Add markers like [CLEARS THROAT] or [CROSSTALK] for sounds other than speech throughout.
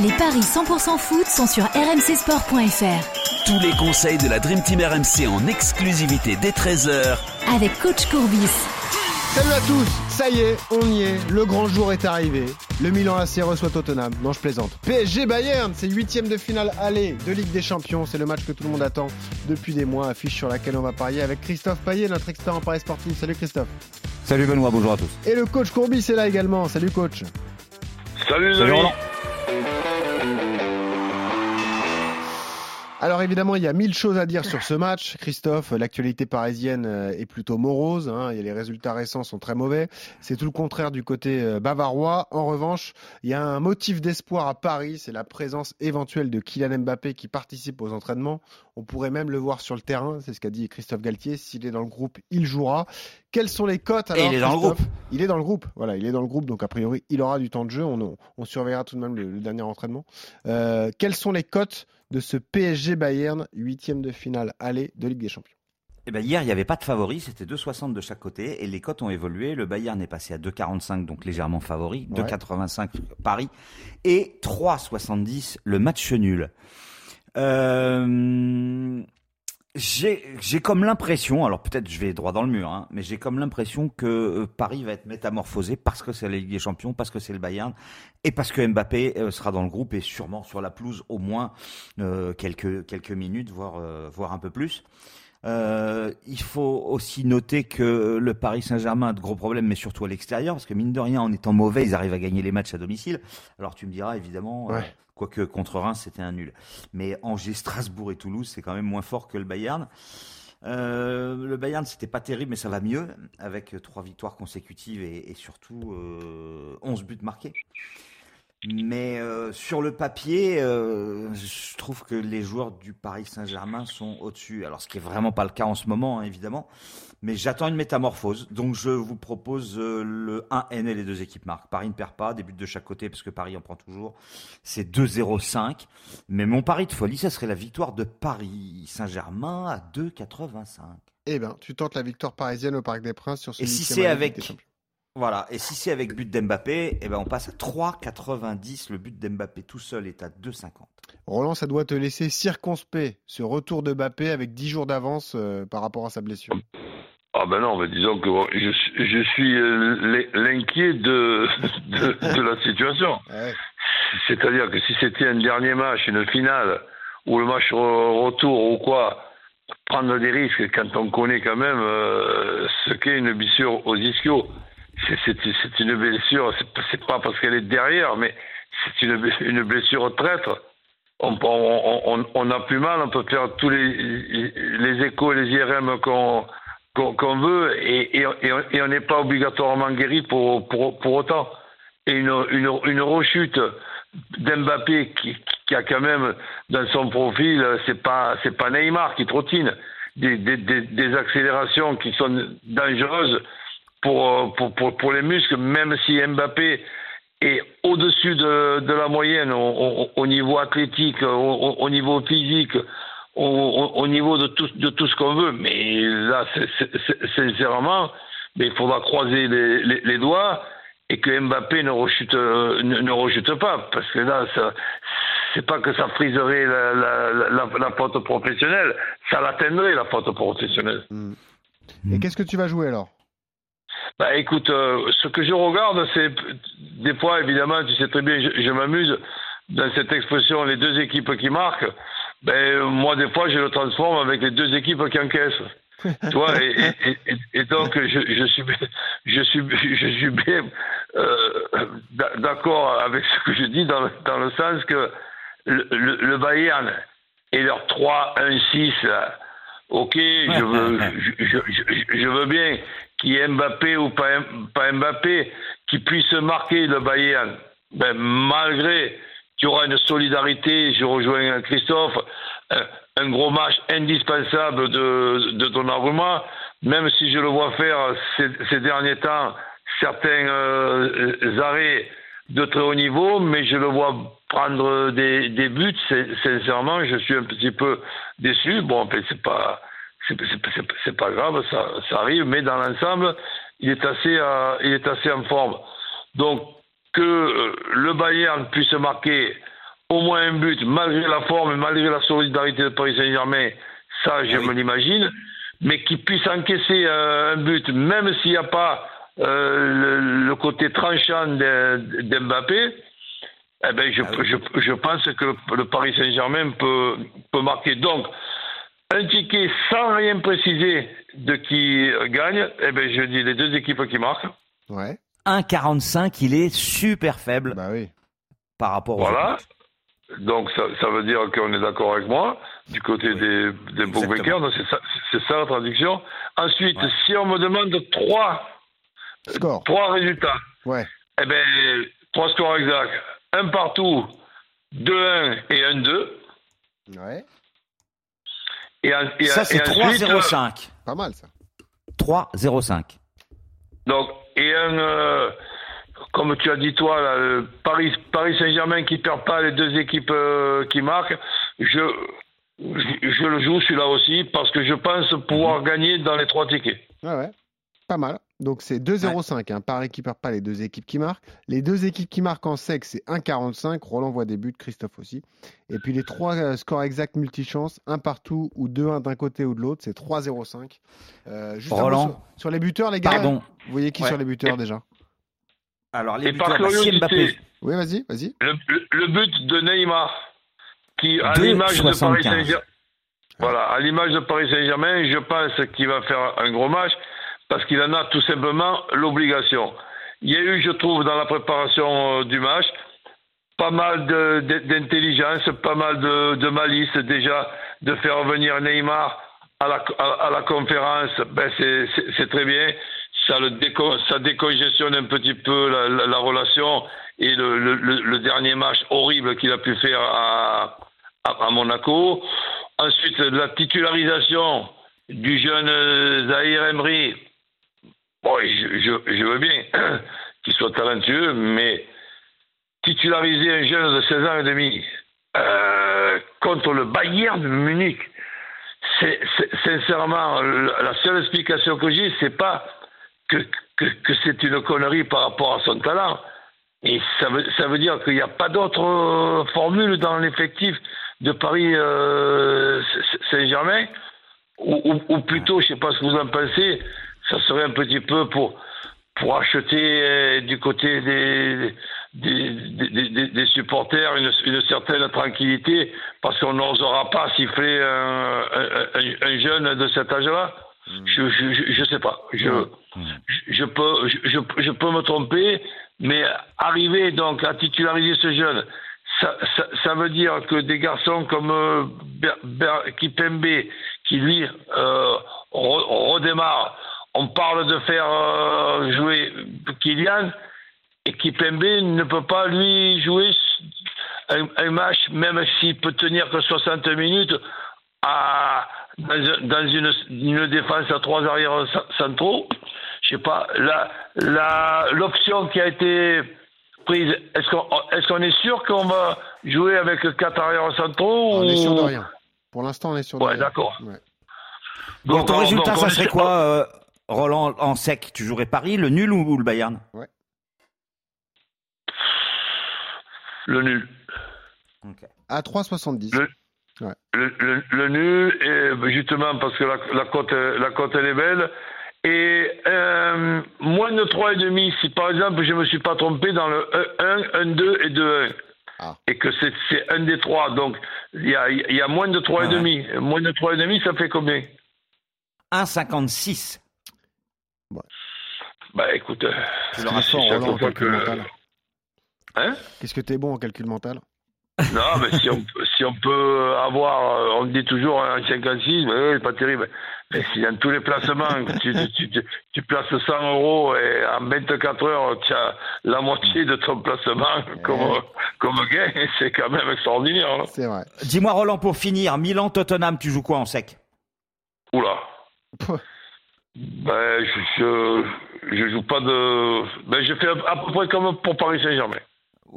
Les paris 100% foot sont sur rmcsport.fr. Tous les conseils de la Dream Team RMC en exclusivité dès 13h avec coach Courbis. Salut à tous, ça y est, on y est, le grand jour est arrivé. Le Milan AC reçoit Tottenham, non je plaisante. PSG Bayern, c'est huitième de finale aller de Ligue des Champions, c'est le match que tout le monde attend depuis des mois, affiche sur laquelle on va parier avec Christophe Payet, notre expert en paris sportif. Salut Christophe. Salut Benoît, bonjour à tous. Et le coach Courbis est là également, salut coach. Salut, Salut Roland. Alors évidemment, il y a mille choses à dire sur ce match. Christophe, l'actualité parisienne euh, est plutôt morose. Hein, et les résultats récents sont très mauvais. C'est tout le contraire du côté euh, bavarois. En revanche, il y a un motif d'espoir à Paris. C'est la présence éventuelle de Kylian Mbappé qui participe aux entraînements. On pourrait même le voir sur le terrain. C'est ce qu'a dit Christophe Galtier. S'il est dans le groupe, il jouera. Quelles sont les cotes alors, il est dans le groupe. Il est dans le groupe. Voilà, il est dans le groupe. Donc a priori, il aura du temps de jeu. On, on, surveillera tout de même le, dernier entraînement. Euh, quelles sont les cotes de ce PSG Bayern, huitième de finale aller de Ligue des Champions? Eh ben hier, il n'y avait pas de favori, c'était 2,60 de chaque côté et les cotes ont évolué. Le Bayern est passé à 2,45, donc légèrement favori, 2,85 Paris et 3,70 le match nul. Euh, j'ai comme l'impression, alors peut-être je vais droit dans le mur, hein, mais j'ai comme l'impression que euh, Paris va être métamorphosé parce que c'est la Ligue des Champions, parce que c'est le Bayern, et parce que Mbappé euh, sera dans le groupe et sûrement sur la pelouse au moins euh, quelques quelques minutes, voire voire un peu plus. Euh, il faut aussi noter que le Paris Saint-Germain a de gros problèmes, mais surtout à l'extérieur, parce que mine de rien, en étant mauvais, ils arrivent à gagner les matchs à domicile. Alors tu me diras évidemment, euh, quoique contre Reims c'était un nul, mais Angers, Strasbourg et Toulouse, c'est quand même moins fort que le Bayern. Euh, le Bayern, c'était pas terrible, mais ça va mieux avec trois victoires consécutives et, et surtout euh, 11 buts marqués. Mais euh, sur le papier, euh, je trouve que les joueurs du Paris Saint-Germain sont au-dessus. Alors, ce qui est vraiment pas le cas en ce moment, hein, évidemment. Mais j'attends une métamorphose. Donc, je vous propose euh, le 1N et les deux équipes marquent. Paris ne perd pas, des buts de chaque côté, parce que Paris en prend toujours. C'est 2-0-5. Mais mon pari de folie, ça serait la victoire de Paris Saint-Germain à 2,85. Eh bien, tu tentes la victoire parisienne au Parc des Princes sur ce Et si c'est avec voilà, et si c'est avec but d'Mbappé, eh ben on passe à 3,90. Le but d'Mbappé tout seul est à 2,50. Roland, ça doit te laisser circonspect ce retour de Mbappé avec 10 jours d'avance euh, par rapport à sa blessure. Ah ben non, mais disons que je, suis euh, l'inquiet [LAUGHS] de, de, la situation. C'est-à-dire que si c'était un dernier match, une finale, ou le match retour ou quoi, prendre des risques quand on connaît quand même euh, ce qu'est une blessure aux ischios c'est une blessure, c'est pas parce qu'elle est derrière, mais c'est une, une, blessure traître. On, on, a plus mal, on peut faire tous les, les échos les IRM qu'on qu'on veut et, on n'est pas obligatoirement guéri pour, pour, pour autant. Et une, une, une rechute d'Mbappé qui, qui, a quand même dans son profil, c'est pas pas Neymar qui trottine, des, des, des accélérations qui sont dangereuses pour, pour, pour, pour, les muscles, même si Mbappé est au-dessus de, de, la moyenne au, au, niveau athlétique, au, niveau physique, au, niveau de tout, de tout ce qu'on veut. Mais là, sincèrement, mais il faudra croiser les, les, doigts et que Mbappé ne rechute, ne, ne rechute pas. Parce que là, ça, c'est pas que ça friserait la, la, faute professionnelle, ça l'atteindrait la faute professionnelle. Et qu'est-ce que tu vas jouer alors? Bah écoute, euh, ce que je regarde, c'est des fois, évidemment, tu sais très bien, je, m'amuse dans cette expression, les deux équipes qui marquent. Ben, moi, des fois, je le transforme avec les deux équipes qui encaissent. tu vois, et, donc je, suis, je suis, je suis bien euh, d'accord avec ce que je dis dans, dans le sens que le, le, le Bayern et leur 3-1-6, ok, je veux, je, veux bien qui est Mbappé ou pas, Mbappé, qui puisse marquer le Bayern, ben, malgré qu'il y aura une solidarité. Je rejoins Christophe. Un, gros match indispensable de, de Donnarumma, même si je le vois faire ces, derniers temps certains euh, arrêts de très haut niveau, mais je le vois prendre des, buts. Sincèrement, je suis un petit peu déçu. Bon, c'est pas c'est pas grave, ça, ça, arrive, mais dans l'ensemble, il est assez, euh, il est assez en forme. Donc que euh, le Bayern puisse marquer au moins un but malgré la forme et malgré la solidarité de Paris Saint-Germain, ça je me l'imagine, mais qu'il puisse encaisser euh, un but même s'il n'y a pas le, côté tranchant d'Mbappé, eh ben je, ah je, je, pense que le Paris Saint-Germain peut, peut marquer. Donc, un ticket sans rien préciser de qui gagne, eh ben je dis les deux équipes qui marquent. Ouais. 1,45, il est super faible. Bah oui. Par rapport au. Voilà. Donc ça, ça, veut dire qu'on est d'accord avec moi du côté des, des bookmakers. C'est ça, ça, la traduction. Ensuite, si on me demande trois, scores. trois résultats, ouais. eh ben trois scores exacts, un partout, 2-1 et 1-2. Ouais. Et, ça, c'est 3-0-5. Euh, Pas mal, ça. 3-0-5. Donc, et un, euh, comme tu as dit toi, là, Paris, Paris Saint-Germain qui perd pas les deux équipes euh, qui marquent, je, je, le joue celui-là aussi parce que je pense pouvoir mhm. gagner dans les trois tickets. Ouais, ouais. Pas mal. Donc c'est 2-0-5 hein, par équipe, pas les deux équipes qui marquent. Les deux équipes qui marquent en sec, c'est 1-45. Roland voit des buts, Christophe aussi. Et puis les trois euh, scores exacts multichance, un partout ou 2-1 d'un côté ou de l'autre, c'est 3-0-5. Euh, Roland. Sur, les buteurs, les gars, vous voyez qui sur les buteurs déjà? Alors les buteurs, Mbappé. Oui, vas-y, vas-y. Le, but de Neymar, qui à l'image de Paris Saint-Germain, voilà, à l'image de Paris Saint-Germain, je pense qu'il va faire un gros match parce qu'il en a tout simplement l'obligation. Il y a eu, je trouve, dans la préparation euh, du match, pas mal d'intelligence, pas mal de, malice déjà de faire venir Neymar à la, conférence. Ben c'est très bien. Ça, le décongestionne un petit peu la, relation et le, dernier match horrible qu'il a pu faire à, à, Monaco. Ensuite, la titularisation du jeune euh, Zahir Emery Bon, je, je, veux bien [CLEARS THROAT] qu'il soit talentueux, mais titulariser un jeune de 16 ans et demi euh, contre le Bayern de Munich, c'est sincèrement la seule explication que j'ai, c'est pas que, c'est une connerie par rapport à son talent. Et ça veut, ça veut dire qu'il n'y a pas d'autre euh, formule dans l'effectif de Paris euh, Saint-Germain, ou, ou, plutôt, je ne sais pas ce que vous en pensez, ça serait un petit peu pour, pour acheter euh, du côté des, des, des, supporters une, une, certaine tranquillité parce qu'on n'osera pas siffler un, un, jeune de cet âge-là. Hmm. Je, je, je, sais pas. Je, je, peux, je, je, peux me tromper, mais arriver donc à titulariser ce jeune, ça, ça, ça veut dire que des garçons comme euh, Kipembe, qui lui euh, redémarre on parle de faire euh, jouer Kylian et Kipembe ne peut pas lui jouer un, match, même s'il peut tenir que 60 minutes, à, dans, une, défense à trois arrières centraux. Je sais pas, l'option qui a été prise, est-ce qu'on est, qu'on est sûr qu'on va jouer avec quatre arrières centraux On est sûr de rien. Pour l'instant, on est sûr de ouais, d'accord. Donc, ton résultat, ça serait quoi euh, Roland, en sec, tu jouerais Paris, le nul ou, le Bayern Ouais. Le nul. À 3,70. Le, ouais. le, nul, et justement parce que la, la, cote, la cote elle est belle. Et euh, moins de 3,5 si par exemple je ne me suis pas trompé dans le 1, 1, 2 et 2, 1. Ah. Et que c'est un des trois. Donc il y a, y a, moins de 3,5. Ah Moins de 3,5, ça fait combien? 1,56. Bah écoute, euh, tu le fort en calcul mental. Hein Qu'est-ce que t'es bon en calcul mental? Non, mais si on, si on peut avoir, euh, on dit toujours un 56, mais c'est pas terrible. Mais si dans tous les placements, tu, tu, tu, tu, places 100 euros et en 24 heures, tu as la moitié de ton placement comme, comme gain, c'est quand même extraordinaire. Hein. C'est vrai. Dis-moi, Roland, pour finir, Milan-Tottenham, tu joues quoi en sec? Oula. [LAUGHS] ben, je, je, je, joue pas de. Ben, je fais à peu près comme pour Paris Saint-Germain.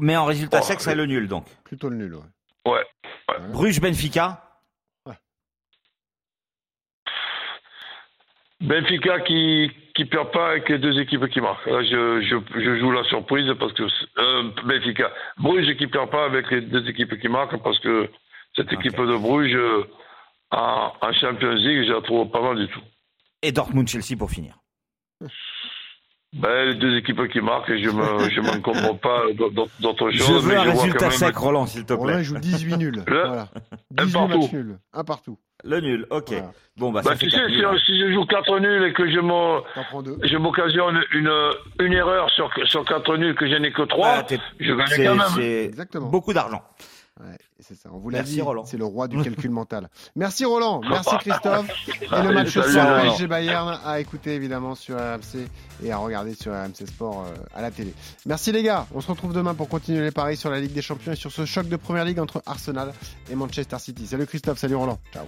Mais en résultat oh, sec, c'est le nul donc. Plutôt le nul, ouais. Ouais. ouais. Bruges-Benfica Benfica qui qui perd pas avec les deux équipes qui marquent. Là, je, je, je joue la surprise parce que euh, Benfica, Bruges qui perd pas avec les deux équipes qui marquent parce que cette équipe okay. de Bruges en, en, Champions League, je la trouve pas mal du tout. Et Dortmund-Chelsea pour finir. Ben, les deux équipes qui marquent, je me, [LAUGHS] je m'en comprends pas d'autres choses. Je veux mais un je résultat même- sec, Roland, s'il te plaît. Roland, joue 18 [LAUGHS] nuls. Le- Voilà. un 18 partout. matchs nuls. Un partout. Le nul, ok. Voilà. Bon, bah, Bah, ça tu sais, si, hein. si je joue 4 nuls et que je m'occasionne une, une erreur sur, sur 4 nuls que je n'ai que 3, Bah, je gagne quand même. Exactement. beaucoup d'argent. Ouais, c'est ça. On vous l'a Merci, dit. Roland. C'est le roi du [LAUGHS] calcul mental. Merci Roland. Merci Christophe. [LAUGHS] Et le match salut, Roland. PSG Bayern à écouter évidemment sur RMC et à regarder sur RMC Sport euh, à la télé. Merci les gars. On se retrouve demain pour continuer les paris sur la Ligue des Champions et sur ce choc de première ligue entre Arsenal et Manchester City. Salut Christophe. Salut Roland. Ciao.